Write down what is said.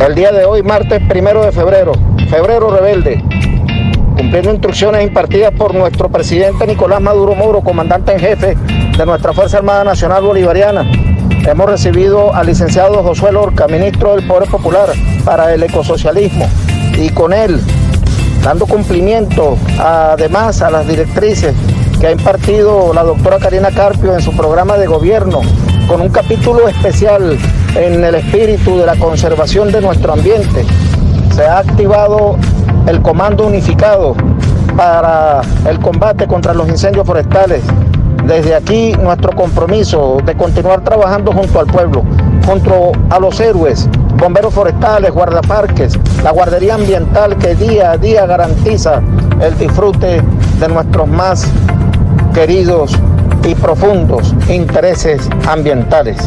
El día de hoy, martes primero de febrero, febrero rebelde, cumpliendo instrucciones impartidas por nuestro presidente Nicolás Maduro Moro, comandante en jefe de nuestra Fuerza Armada Nacional Bolivariana. Hemos recibido al licenciado Josué Lorca, ministro del Poder Popular para el Ecosocialismo, y con él dando cumplimiento además a las directrices que ha impartido la doctora Karina Carpio en su programa de gobierno, con un capítulo especial en el espíritu de la conservación de nuestro ambiente. Se ha activado el Comando Unificado para el combate contra los incendios forestales. Desde aquí nuestro compromiso de continuar trabajando junto al pueblo, junto a los héroes, bomberos forestales, guardaparques, la guardería ambiental que día a día garantiza el disfrute de nuestros más queridos y profundos intereses ambientales.